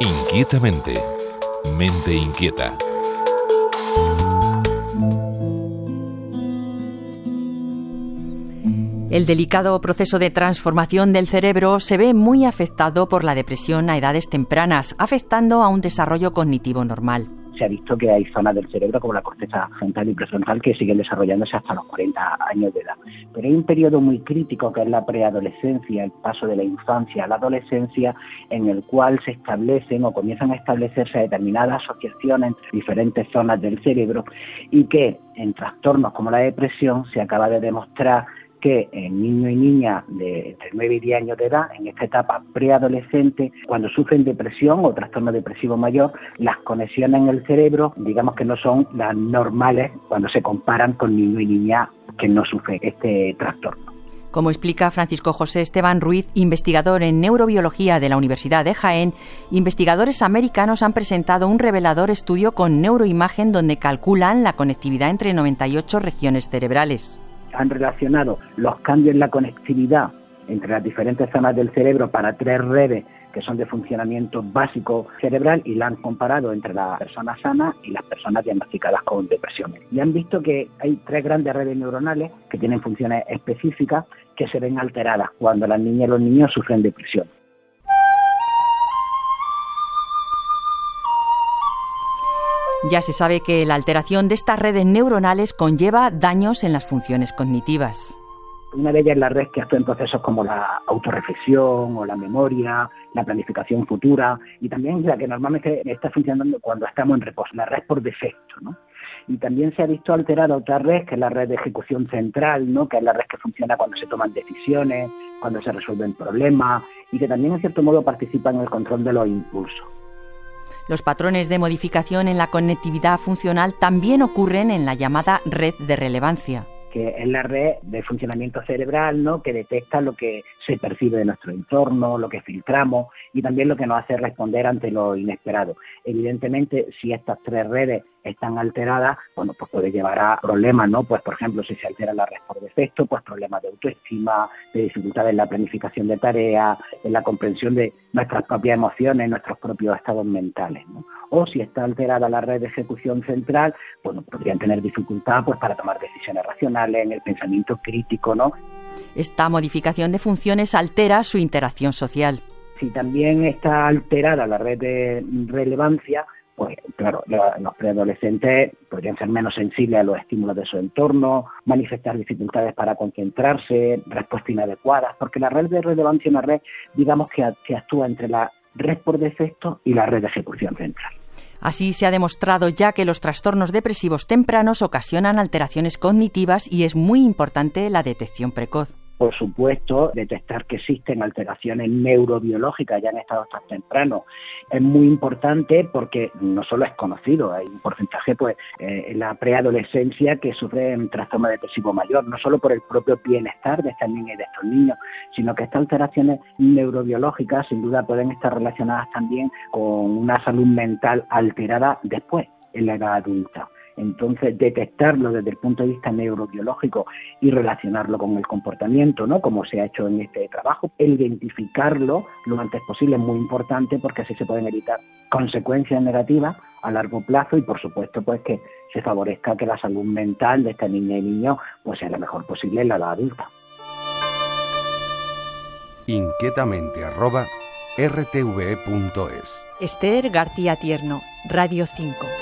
Inquietamente. Mente inquieta. El delicado proceso de transformación del cerebro se ve muy afectado por la depresión a edades tempranas, afectando a un desarrollo cognitivo normal se ha visto que hay zonas del cerebro como la corteza frontal y prefrontal que siguen desarrollándose hasta los 40 años de edad. Pero hay un periodo muy crítico que es la preadolescencia, el paso de la infancia a la adolescencia, en el cual se establecen o comienzan a establecerse determinadas asociaciones entre diferentes zonas del cerebro y que en trastornos como la depresión se acaba de demostrar que en niños y niñas de entre 9 y 10 años de edad, en esta etapa preadolescente, cuando sufren depresión o trastorno depresivo mayor, las conexiones en el cerebro, digamos que no son las normales cuando se comparan con niños y niñas que no sufren este trastorno. Como explica Francisco José Esteban Ruiz, investigador en neurobiología de la Universidad de Jaén, investigadores americanos han presentado un revelador estudio con neuroimagen donde calculan la conectividad entre 98 regiones cerebrales han relacionado los cambios en la conectividad entre las diferentes zonas del cerebro para tres redes que son de funcionamiento básico cerebral y la han comparado entre las personas sanas y las personas diagnosticadas con depresión. Y han visto que hay tres grandes redes neuronales que tienen funciones específicas que se ven alteradas cuando las niñas y los niños sufren depresión. Ya se sabe que la alteración de estas redes neuronales conlleva daños en las funciones cognitivas. Una de ellas es la red que actúa en procesos como la autorreflexión o la memoria, la planificación futura y también la que normalmente está funcionando cuando estamos en reposo, la red por defecto. ¿no? Y también se ha visto alterada otra red, que es la red de ejecución central, ¿no? que es la red que funciona cuando se toman decisiones, cuando se resuelven problemas y que también en cierto modo participa en el control de los impulsos. Los patrones de modificación en la conectividad funcional también ocurren en la llamada red de relevancia que es la red de funcionamiento cerebral, ¿no? que detecta lo que se percibe de nuestro entorno, lo que filtramos y también lo que nos hace responder ante lo inesperado. Evidentemente, si estas tres redes están alteradas, bueno, pues puede llevar a problemas, ¿no? Pues por ejemplo, si se altera la red por defecto, pues problemas de autoestima, de dificultades en la planificación de tareas, en la comprensión de nuestras propias emociones, nuestros propios estados mentales, ¿no? O si está alterada la red de ejecución central, bueno, podrían tener dificultad pues para tomar decisiones racionales, en el pensamiento crítico, ¿no? Esta modificación de funciones altera su interacción social. Si también está alterada la red de relevancia, pues claro, los preadolescentes podrían ser menos sensibles a los estímulos de su entorno, manifestar dificultades para concentrarse, respuestas inadecuadas, porque la red de relevancia es una red, digamos, que, que actúa entre la red por defecto y la red de ejecución central. Así se ha demostrado ya que los trastornos depresivos tempranos ocasionan alteraciones cognitivas y es muy importante la detección precoz por supuesto, detectar que existen alteraciones neurobiológicas ya en estados tan tempranos es muy importante porque no solo es conocido, hay un porcentaje pues eh, en la preadolescencia que sufren trastorno depresivo mayor, no solo por el propio bienestar de estas niñas y de estos niños, sino que estas alteraciones neurobiológicas sin duda pueden estar relacionadas también con una salud mental alterada después en la edad adulta. Entonces, detectarlo desde el punto de vista neurobiológico y relacionarlo con el comportamiento, ¿no? Como se ha hecho en este trabajo, identificarlo lo antes posible es muy importante porque así se pueden evitar consecuencias negativas a largo plazo y, por supuesto, pues que se favorezca que la salud mental de esta niña y niño pues sea la mejor posible en la edad adulta. Inquietamente rtve.es Esther García Tierno, Radio 5.